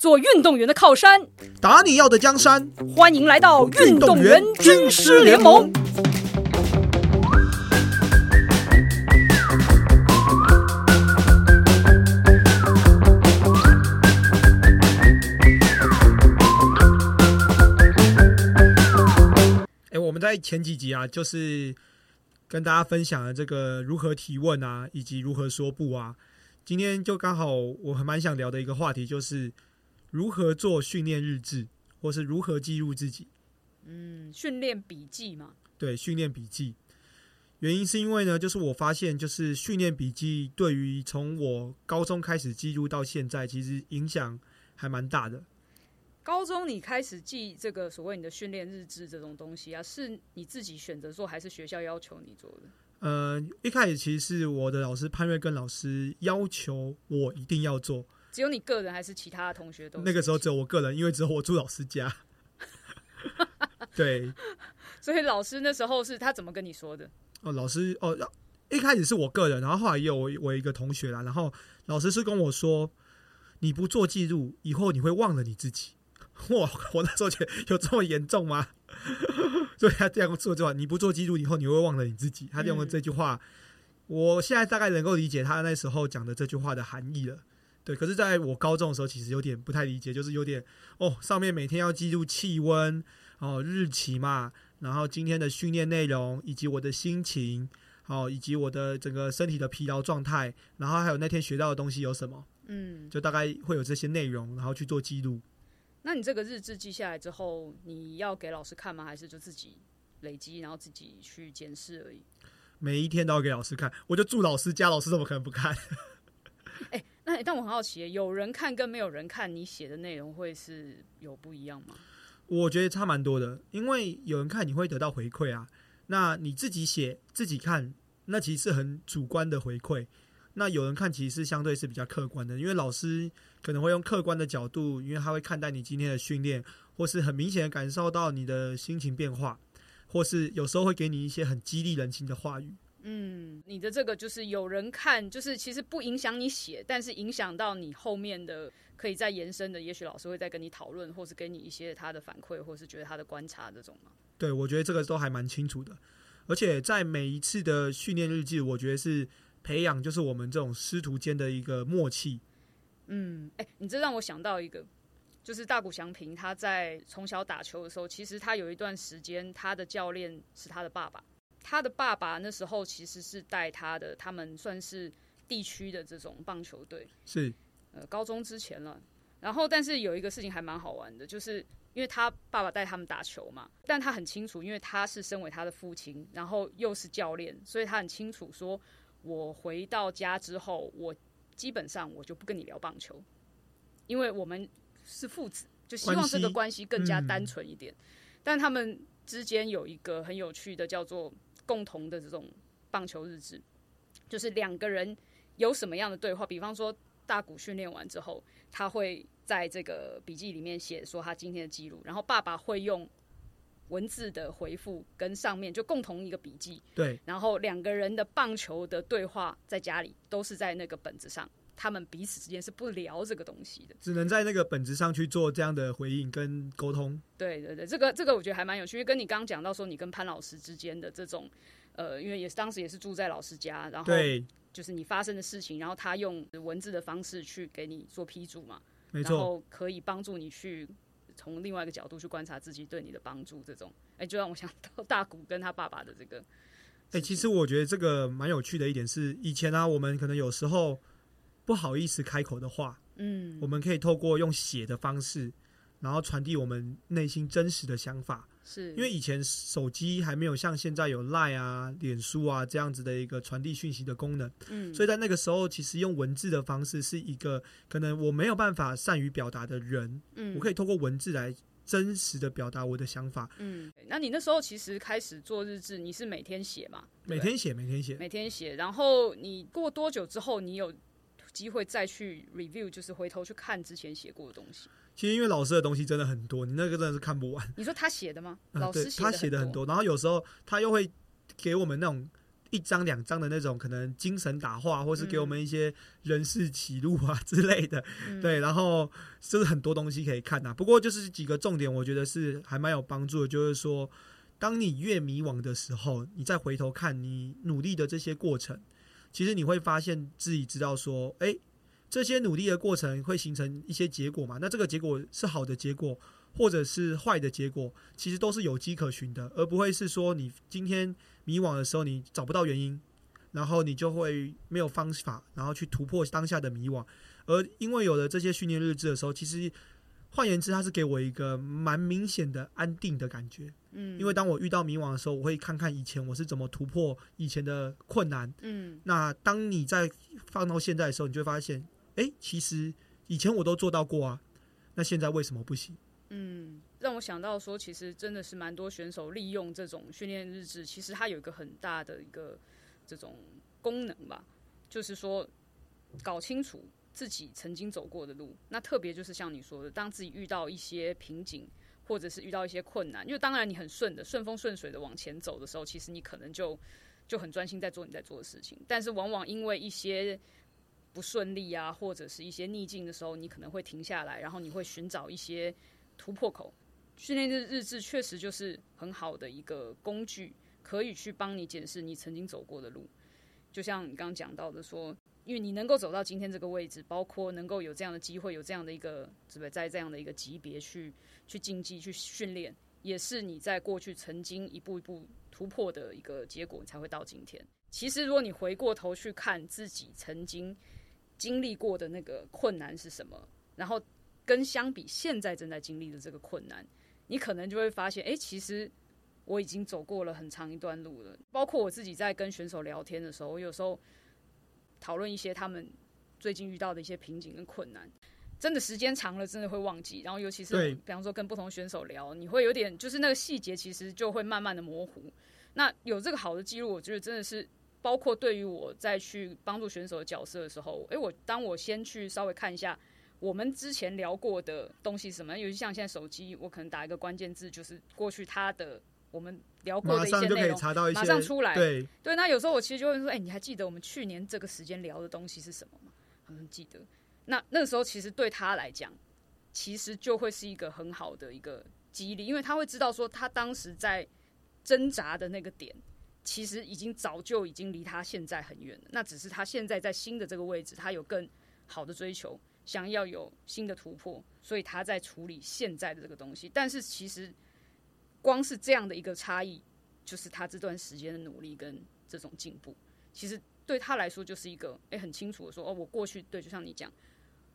做运动员的靠山，打你要的江山。欢迎来到运动员军师联盟。哎，我们在前几集啊，就是跟大家分享了这个如何提问啊，以及如何说不啊。今天就刚好，我还蛮想聊的一个话题，就是如何做训练日志，或是如何记录自己。嗯，训练笔记嘛。对，训练笔记。原因是因为呢，就是我发现，就是训练笔记对于从我高中开始记录到现在，其实影响还蛮大的。高中你开始记这个所谓你的训练日志这种东西啊，是你自己选择做，还是学校要求你做的？呃，一开始其实是我的老师潘瑞根老师要求我一定要做。只有你个人还是其他的同学都？那个时候只有我个人，因为只有我住老师家。对，所以老师那时候是他怎么跟你说的？哦，老师哦，一开始是我个人，然后后来也有我我一个同学啦，然后老师是跟我说，你不做记录，以后你会忘了你自己。哇，我那时候觉得有这么严重吗？所以他这样做就话，你不做记录，以后你会忘了你自己。他用了这句话，我现在大概能够理解他那时候讲的这句话的含义了。对，可是在我高中的时候，其实有点不太理解，就是有点哦，上面每天要记录气温哦、日期嘛，然后今天的训练内容，以及我的心情，哦，以及我的整个身体的疲劳状态，然后还有那天学到的东西有什么，嗯，就大概会有这些内容，然后去做记录。那你这个日志记下来之后，你要给老师看吗？还是就自己累积，然后自己去检视而已？每一天都要给老师看，我就住老师家，老师怎么可能不看？哎，那但我很好奇，有人看跟没有人看，你写的内容会是有不一样吗？我觉得差蛮多的，因为有人看你会得到回馈啊。那你自己写自己看，那其实是很主观的回馈。那有人看其实是相对是比较客观的，因为老师可能会用客观的角度，因为他会看待你今天的训练，或是很明显的感受到你的心情变化，或是有时候会给你一些很激励人心的话语。嗯，你的这个就是有人看，就是其实不影响你写，但是影响到你后面的可以再延伸的，也许老师会再跟你讨论，或是给你一些他的反馈，或是觉得他的观察这种吗？对，我觉得这个都还蛮清楚的，而且在每一次的训练日记，我觉得是培养就是我们这种师徒间的一个默契。嗯，哎、你这让我想到一个，就是大谷翔平他在从小打球的时候，其实他有一段时间，他的教练是他的爸爸。他的爸爸那时候其实是带他的，他们算是地区的这种棒球队，是，呃，高中之前了。然后，但是有一个事情还蛮好玩的，就是因为他爸爸带他们打球嘛，但他很清楚，因为他是身为他的父亲，然后又是教练，所以他很清楚说，我回到家之后，我基本上我就不跟你聊棒球，因为我们是父子，就希望这个关系更加单纯一点。但他们之间有一个很有趣的，叫做共同的这种棒球日志，就是两个人有什么样的对话，比方说大谷训练完之后，他会在这个笔记里面写说他今天的记录，然后爸爸会用文字的回复跟上面就共同一个笔记，对，然后两个人的棒球的对话在家里都是在那个本子上，他们彼此之间是不聊这个东西的。只能在那个本子上去做这样的回应跟沟通。对对对，这个这个我觉得还蛮有趣，因为跟你刚刚讲到说你跟潘老师之间的这种，呃，因为也是当时也是住在老师家，然后对，就是你发生的事情，然后他用文字的方式去给你做批注嘛，没错，然后可以帮助你去从另外一个角度去观察自己对你的帮助，这种，哎，就让我想到大谷跟他爸爸的这个，哎、其实我觉得这个蛮有趣的一点是，以前啊，我们可能有时候不好意思开口的话，嗯。我们可以透过用写的方式，然后传递我们内心真实的想法。是。因为以前手机还没有像现在有 Line 啊、脸书啊这样子的一个传递讯息的功能，嗯，所以在那个时候，其实用文字的方式是一个可能我没有办法善于表达的人，嗯。我可以透过文字来真实的表达我的想法。嗯，那你那时候其实开始做日志，你是每天写嘛？每天写，每天写，每天写，然后你过多久之后，你有机会再去 review，就是回头去看之前写过的东西？其实因为老师的东西真的很多，你那个真的是看不完。你说他写的吗？嗯老师对他写的的很多，然后有时候他又会给我们那种一张两张的那种可能精神打话，或是给我们一些人事启录啊之类的，对，然后就是很多东西可以看呐。不过就是几个重点，我觉得是还蛮有帮助的，就是说，当你越迷惘的时候，你再回头看你努力的这些过程，其实你会发现自己知道说，哎，这些努力的过程会形成一些结果嘛？那这个结果是好的结果。或者是坏的结果，其实都是有迹可循的，而不会是说你今天迷惘的时候，你找不到原因，然后你就会没有方法，然后去突破当下的迷惘。而因为有了这些训练日志的时候，其实换言之，它是给我一个蛮明显的安定的感觉。嗯，因为当我遇到迷惘的时候，我会看看以前我是怎么突破以前的困难。嗯，那当你在放到现在的时候，你就会发现，哎，其实以前我都做到过啊，那现在为什么不行？嗯，让我想到说，其实真的是蛮多选手利用这种训练日志，其实它有一个很大的一个这种功能吧，就是说搞清楚自己曾经走过的路。那特别就是像你说的，当自己遇到一些瓶颈，或者是遇到一些困难，因为当然你很顺的、顺风顺水的往前走的时候，其实你可能就就很专心在做你在做的事情。但是往往因为一些不顺利啊，或者是一些逆境的时候，你可能会停下来，然后你会寻找一些。突破口，训练日日志确实就是很好的一个工具，可以去帮你检视你曾经走过的路。就像你刚刚讲到的，说，因为你能够走到今天这个位置，包括能够有这样的机会，有这样的一个，是不是在这样的一个级别去去竞技、去训练，也是你在过去曾经一步一步突破的一个结果，才会到今天。其实，如果你回过头去看自己曾经经历过的那个困难是什么，然后。跟相比，现在正在经历的这个困难，你可能就会发现，哎，其实我已经走过了很长一段路了。包括我自己在跟选手聊天的时候，我有时候讨论一些他们最近遇到的一些瓶颈跟困难，真的时间长了，真的会忘记。然后，尤其是比方说跟不同选手聊，你会有点就是那个细节，其实就会慢慢的模糊。那有这个好的记录，我觉得真的是包括对于我在去帮助选手的角色的时候，哎，我当我先去稍微看一下。我们之前聊过的东西什么？尤其像现在手机，我可能打一个关键字，就是过去他的我们聊过的一些内容，马上出来。对对，那有时候我其实就会说，哎，你还记得我们去年这个时间聊的东西是什么吗？他们记得。那那个时候其实对他来讲，其实就会是一个很好的一个激励，因为他会知道说，他当时在挣扎的那个点，其实已经早就已经离他现在很远了。那只是他现在在新的这个位置，他有更好的追求。想要有新的突破，所以他在处理现在的这个东西。但是其实，光是这样的一个差异，就是他这段时间的努力跟这种进步，其实对他来说就是一个诶很清楚的说哦，我过去对，就像你讲，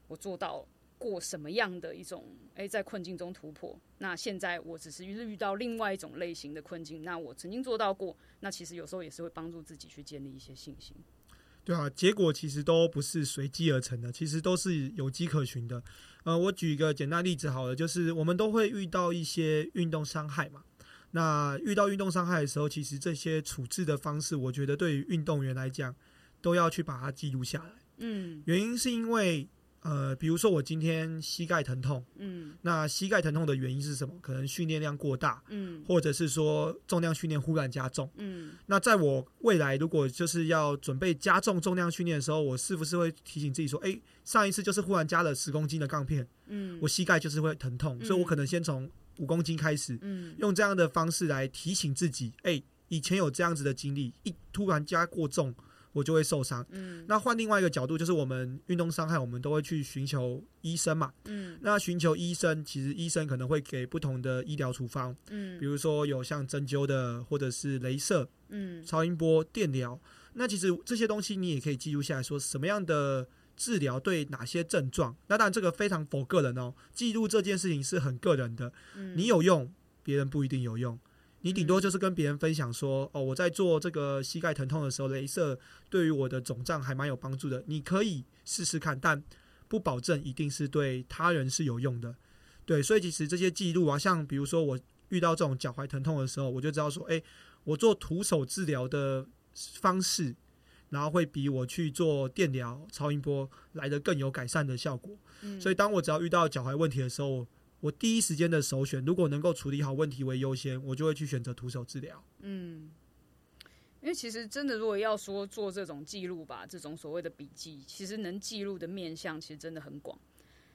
我做到过什么样的一种诶在困境中突破。那现在我只是遇到另外一种类型的困境，那我曾经做到过，那其实有时候也是会帮助自己去建立一些信心。对啊，结果其实都不是随机而成的，其实都是有迹可循的。呃，我举一个简单例子好了，就是我们都会遇到一些运动伤害嘛。那遇到运动伤害的时候，其实这些处置的方式，我觉得对于运动员来讲，都要去把它记录下来。嗯，原因是因为。呃，比如说我今天膝盖疼痛，嗯，那膝盖疼痛的原因是什么？可能训练量过大，嗯，或者是说重量训练忽然加重，嗯，那在我未来如果就是要准备加重重量训练的时候，我是不是会提醒自己说，哎，上一次就是忽然加了十公斤的杠片，嗯，我膝盖就是会疼痛，所以我可能先从五公斤开始，嗯，用这样的方式来提醒自己，哎，以前有这样子的经历，一突然加过重。我就会受伤。嗯，那换另外一个角度，就是我们运动伤害，我们都会去寻求医生嘛。嗯，那寻求医生，其实医生可能会给不同的医疗处方。嗯，比如说有像针灸的，或者是镭射，嗯，超音波、电疗。那其实这些东西你也可以记录下来说，什么样的治疗对哪些症状。那当然这个非常否个人哦，记录这件事情是很个人的。嗯，你有用，别人不一定有用。你顶多就是跟别人分享说，哦，我在做这个膝盖疼痛的时候，镭射对于我的肿胀还蛮有帮助的。你可以试试看，但不保证一定是对他人是有用的。对，所以其实这些记录啊，像比如说我遇到这种脚踝疼痛的时候，我就知道说，哎，我做徒手治疗的方式，然后会比我去做电疗、超音波来的更有改善的效果。所以当我只要遇到脚踝问题的时候，我第一时间的首选，如果能够处理好问题为优先，我就会去选择徒手治疗。嗯，因为其实真的，如果要说做这种记录吧，这种所谓的笔记，其实能记录的面向其实真的很广，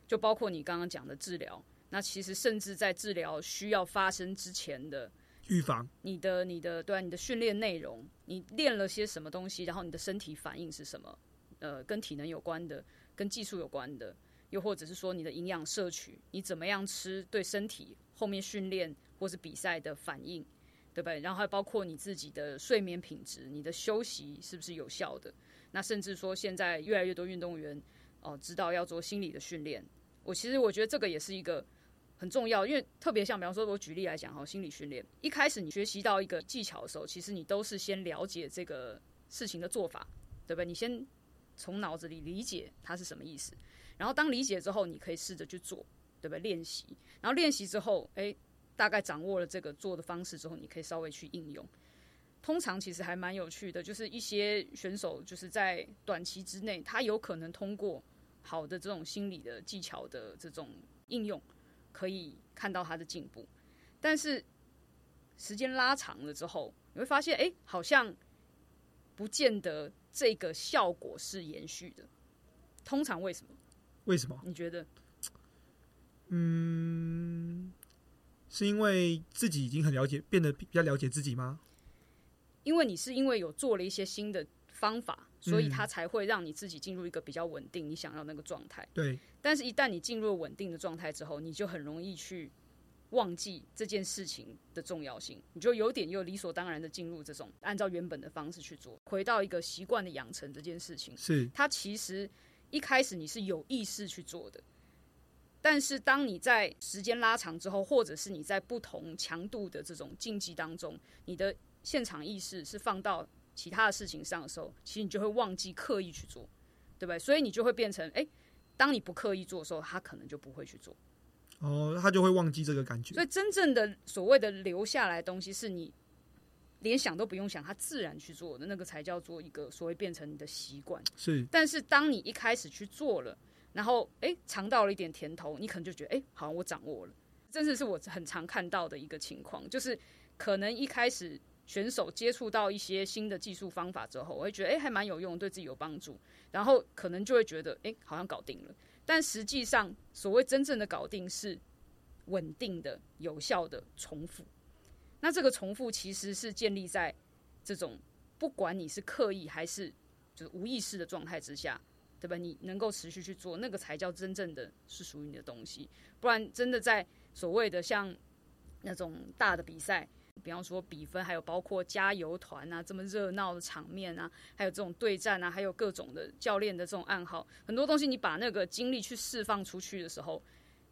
就包括你刚刚讲的治疗，那其实甚至在治疗需要发生之前的预防，你的、你的对啊，你的训练内容，你练了些什么东西，然后你的身体反应是什么？呃，跟体能有关的，跟技术有关的，又或者是说你的营养摄取，你怎么样吃，对身体后面训练或是比赛的反应。对不对？然后还包括你自己的睡眠品质，你的休息是不是有效的？那甚至说，现在越来越多运动员哦，知道要做心理的训练。我其实我觉得这个也是一个很重要，因为特别像比方说，我举例来讲哈，心理训练一开始你学习到一个技巧的时候，其实你都是先了解这个事情的做法，对不对？你先从脑子里理解它是什么意思，然后当理解之后，你可以试着去做，对不对？练习，然后练习之后，诶。大概掌握了这个做的方式之后，你可以稍微去应用。通常其实还蛮有趣的，就是一些选手就是在短期之内，他有可能通过好的这种心理的技巧的这种应用，可以看到他的进步。但是时间拉长了之后，你会发现，哎，好像不见得这个效果是延续的。通常为什么？为什么？你觉得？嗯。是因为自己已经很了解，变得比较了解自己吗？因为你是因为有做了一些新的方法，所以它才会让你自己进入一个比较稳定、你想要那个状态。对。但是，一旦你进入稳定的状态之后，你就很容易去忘记这件事情的重要性，你就有点又理所当然的进入这种按照原本的方式去做，回到一个习惯的养成这件事情。是。它其实一开始你是有意识去做的。但是，当你在时间拉长之后，或者是你在不同强度的这种竞技当中，你的现场意识是放到其他的事情上的时候，其实你就会忘记刻意去做，对不对？所以你就会变成，哎，当你不刻意做的时候，他可能就不会去做。哦，他就会忘记这个感觉。所以，真正的所谓的留下来东西，是你连想都不用想，他自然去做的那个，才叫做一个所谓变成你的习惯。是。但是，当你一开始去做了。然后，哎，尝到了一点甜头，你可能就觉得，哎，好像我掌握了。真的是我很常看到的一个情况，就是可能一开始选手接触到一些新的技术方法之后，我会觉得，哎，还蛮有用，对自己有帮助。然后可能就会觉得，哎，好像搞定了。但实际上，所谓真正的搞定是稳定的、有效的重复。那这个重复其实是建立在这种不管你是刻意还是就是无意识的状态之下。对吧？你能够持续去做那个，才叫真正的是属于你的东西。不然，真的在所谓的像那种大的比赛，比方说比分，还有包括加油团啊，这么热闹的场面啊，还有这种对战啊，还有各种的教练的这种暗号，很多东西，你把那个精力去释放出去的时候，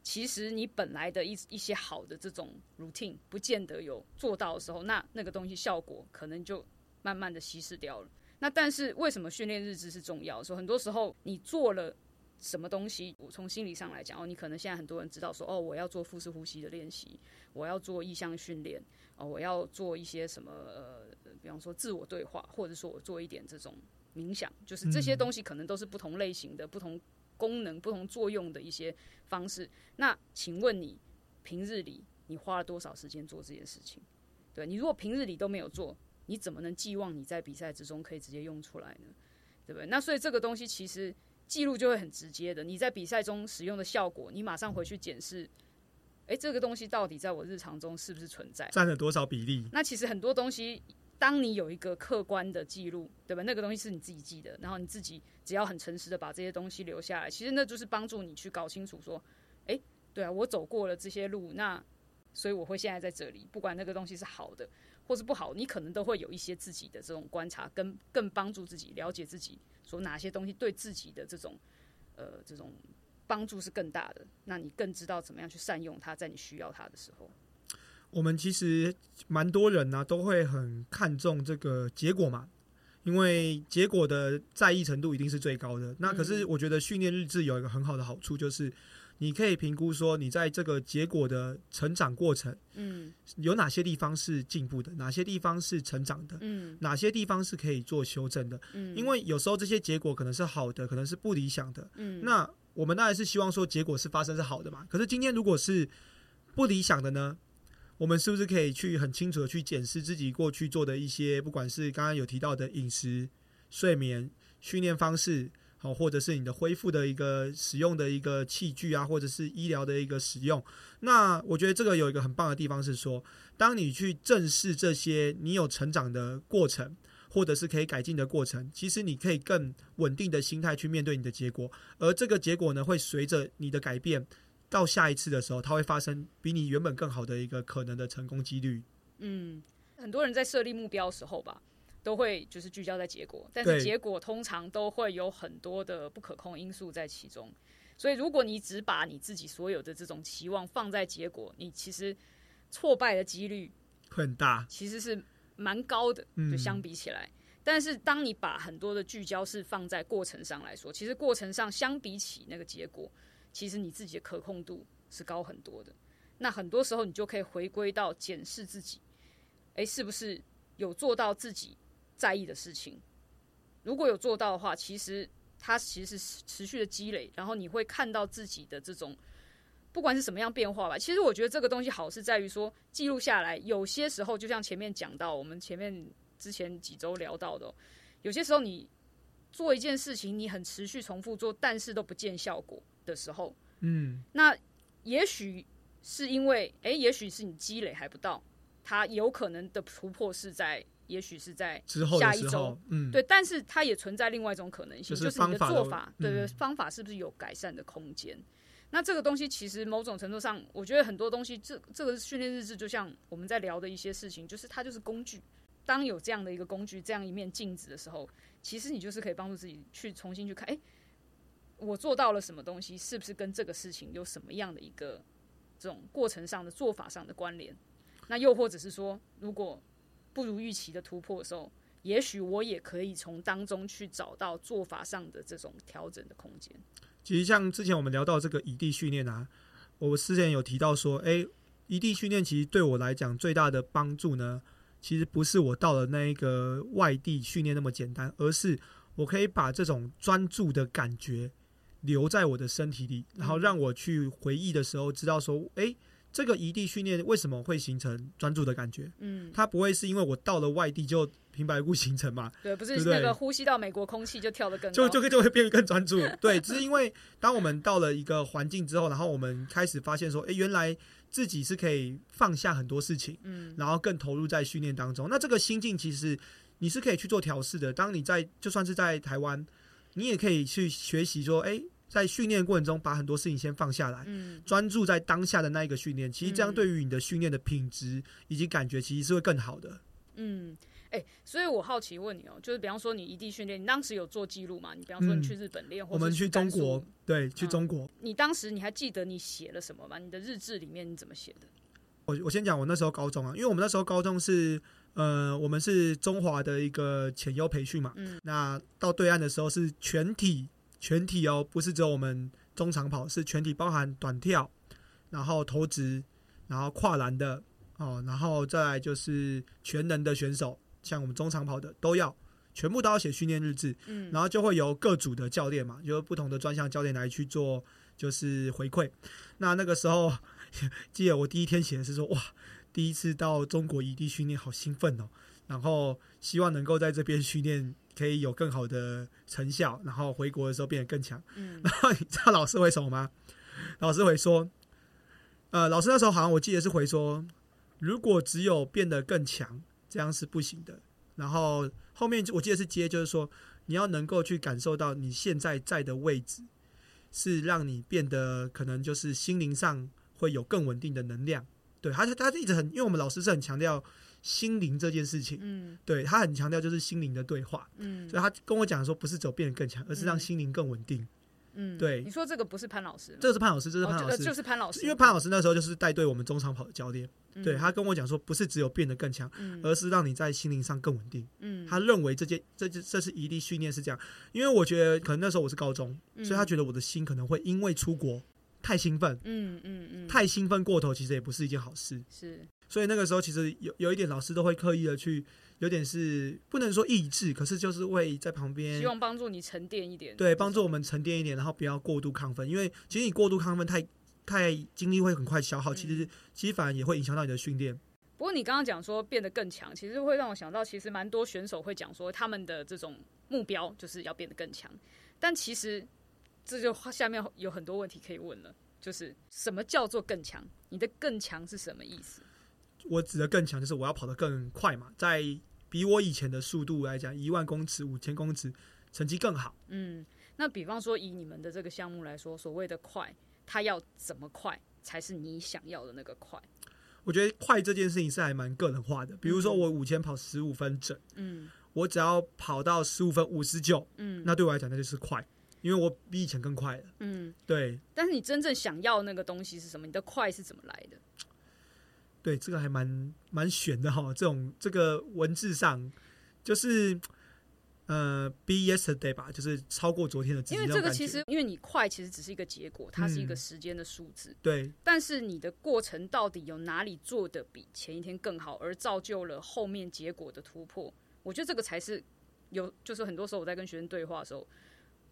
其实你本来的一一些好的这种 routine 不见得有做到的时候，那那个东西效果可能就慢慢的稀释掉了。那但是为什么训练日志是重要？说很多时候你做了什么东西，我从心理上来讲哦，你可能现在很多人知道说哦，我要做腹式呼吸的练习，我要做意向训练哦，我要做一些什么呃，比方说自我对话，或者说我做一点这种冥想，就是这些东西可能都是不同类型的、不同功能、不同作用的一些方式。那请问你平日里你花了多少时间做这件事情？对你如果平日里都没有做。你怎么能寄望你在比赛之中可以直接用出来呢？对不对？那所以这个东西其实记录就会很直接的。你在比赛中使用的效果，你马上回去检视，诶，这个东西到底在我日常中是不是存在？占了多少比例？那其实很多东西，当你有一个客观的记录，对吧？那个东西是你自己记的，然后你自己只要很诚实的把这些东西留下来，其实那就是帮助你去搞清楚说，诶，对啊，我走过了这些路，那所以我会现在在这里，不管那个东西是好的。或是不好，你可能都会有一些自己的这种观察，跟更帮助自己了解自己，说哪些东西对自己的这种呃这种帮助是更大的，那你更知道怎么样去善用它，在你需要它的时候。我们其实蛮多人呢都会很看重这个结果嘛，因为结果的在意程度一定是最高的。那可是我觉得训练日志有一个很好的好处就是。你可以评估说，你在这个结果的成长过程，嗯，有哪些地方是进步的，哪些地方是成长的，嗯，哪些地方是可以做修正的，嗯，因为有时候这些结果可能是好的，可能是不理想的，嗯，那我们当然是希望说结果是发生是好的嘛。可是今天如果是不理想的呢，我们是不是可以去很清楚的去检视自己过去做的一些，不管是刚刚有提到的饮食、睡眠、训练方式，好，或者是你的恢复的一个使用的一个器具啊，或者是医疗的一个使用。那我觉得这个有一个很棒的地方是说，当你去正视这些，你有成长的过程。或者是可以改进的过程，其实你可以更稳定的心态去面对你的结果，而这个结果呢，会随着你的改变，到下一次的时候，它会发生比你原本更好的一个可能的成功几率。嗯，很多人在设立目标的时候吧，都会就是聚焦在结果，但是结果通常都会有很多的不可控因素在其中，所以如果你只把你自己所有的这种期望放在结果，你其实挫败的几率很大，其实是。蛮高的，就相比起来，但是当你把很多的聚焦是放在过程上来说，其实过程上相比起那个结果，其实你自己的可控度是高很多的。那很多时候你就可以回归到检视自己，诶，是不是有做到自己在意的事情？如果有做到的话，其实它其实是持续的积累，然后你会看到自己的这种。不管是什么样变化吧，其实我觉得这个东西好是在于说记录下来。有些时候，就像前面讲到，我们前面之前几周聊到的，有些时候你做一件事情，你很持续重复做，但是都不见效果的时候，嗯，那也许是因为，哎，也许是你积累还不到，它有可能的突破是在，也许是在下一周，嗯，对，但是它也存在另外一种可能性，就是你的做法，对对，方法是不是有改善的空间？那这个东西其实某种程度上，我觉得很多东西，这这个训练日志就像我们在聊的一些事情，就是它就是工具。当有这样的一个工具，这样一面镜子的时候，其实你就是可以帮助自己去重新去看，哎，我做到了什么东西，是不是跟这个事情有什么样的一个这种过程上的做法上的关联？那又或者是说，如果不如预期的突破的时候，也许我也可以从当中去找到做法上的这种调整的空间。其实像之前我们聊到这个异地训练啊，我之前有提到说，哎，异地训练其实对我来讲最大的帮助呢，其实不是我到了那一个外地训练那么简单，而是我可以把这种专注的感觉留在我的身体里，然后让我去回忆的时候知道说，哎，这个异地训练为什么会形成专注的感觉？嗯，它不会是因为我到了外地就。平白无故形成嘛？对，不是那个呼吸到美国空气就跳得更就就就会变得更专注。对，只是因为当我们到了一个环境之后，然后我们开始发现说，哎，原来自己是可以放下很多事情，嗯，然后更投入在训练当中。那这个心境其实你是可以去做调试的。当你在就算是在台湾，你也可以去学习说，哎，在训练过程中把很多事情先放下来，嗯，专注在当下的那一个训练。其实这样对于你的训练的品质以及感觉，其实是会更好的。嗯。哎，所以我好奇问你哦，就是比方说你异地训练，你当时有做记录吗？你比方说你去日本练，我们去中国，对，去中国。你当时你还记得你写了什么吗？你的日志里面你怎么写的？我我先讲我那时候高中啊，因为我们那时候高中是呃，我们是中华的一个潜优培训嘛，嗯，那到对岸的时候是全体全体哦，不是只有我们中长跑，是全体包含短跳，然后投掷，然后跨栏的哦，然后再来就是全能的选手。像我们中长跑的都要全部都要写训练日志，嗯，然后就会由各组的教练嘛，就不同的专项教练来去做，就是回馈。那那个时候，记得我第一天写的是说，哇，第一次到中国异地训练，好兴奋哦！然后希望能够在这边训练可以有更好的成效，然后回国的时候变得更强。嗯，然后你知道老师回什么吗？老师回说，呃，老师那时候好像我记得是回说，如果只有变得更强。这样是不行的。然后后面我记得是接，就是说你要能够去感受到你现在在的位置，是让你变得可能就是心灵上会有更稳定的能量。对，他他一直很，因为我们老师是很强调心灵这件事情，嗯，对他很强调就是心灵的对话，嗯，所以他跟我讲说，不是走变得更强，而是让心灵更稳定。嗯，对，你说这个不是潘老师，这是潘老师，这是潘老师，就是潘老师，因为潘老师那时候就是带队我们中长跑的教练。对他跟我讲说，不是只有变得更强，而是让你在心灵上更稳定。嗯，他认为这件这这这是一地训练是这样，因为我觉得可能那时候我是高中，所以他觉得我的心可能会因为出国太兴奋，嗯嗯嗯，太兴奋过头，其实也不是一件好事。是，所以那个时候其实有有一点老师都会刻意的去，有点是不能说抑制，可是就是会在旁边，希望帮助你沉淀一点，对，帮助我们沉淀一点，然后不要过度亢奋，因为其实你过度亢奋太。太精力会很快消耗，其实其实反而也会影响到你的训练。不过你刚刚讲说变得更强，其实会让我想到，其实蛮多选手会讲说他们的这种目标就是要变得更强，但其实这就下面有很多问题可以问了，就是什么叫做更强？你的更强是什么意思？我指的更强就是我要跑得更快嘛，在比我以前的速度来讲，一万公尺、五千公尺成绩更好。嗯，那比方说以你们的这个项目来说，所谓的快，它要怎么快才是你想要的那个快？我觉得快这件事情是还蛮个人化的。比如说我五千跑十五分整，嗯我只要跑到十五分五十九，嗯那对我来讲那就是快，因为我比以前更快了。嗯，对但是你真正想要那个东西是什么？你的快是怎么来的？对，这个还蛮蛮悬的哈。这种这个文字上就是呃，be yesterday 吧，就是超过昨天的自己因为。这个其实，因为你快其实只是一个结果，它是一个嗯时间的数字。对但是你的过程到底有哪里做的比前一天更好，而造就了后面结果的突破？我觉得这个才是有，就是很多时候我在跟学生对话的时候，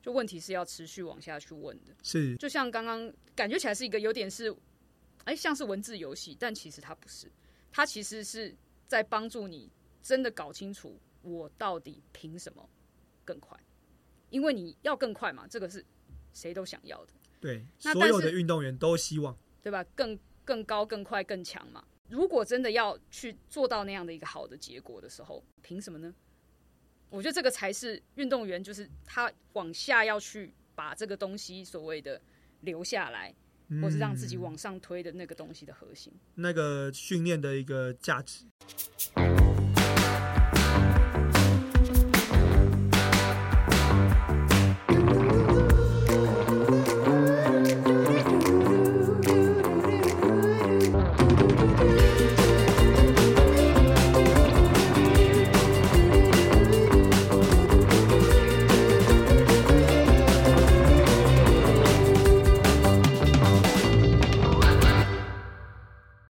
就问题是要持续往下去问的。是就像刚刚感觉起来是一个有点是，哎、像是文字游戏，但其实它不是，它其实是在帮助你真的搞清楚我到底凭什么更快，因为你要更快嘛，这个是谁都想要的。对，那所有的运动员都希望。对吧？更更高、更快、更强嘛。如果真的要去做到那样的一个好的结果的时候，凭什么呢？我觉得这个才是运动员，就是他往下要去把这个东西所谓的留下来，或是让自己嗯往上推的那个东西的核心。那个训练的一个价值。嗯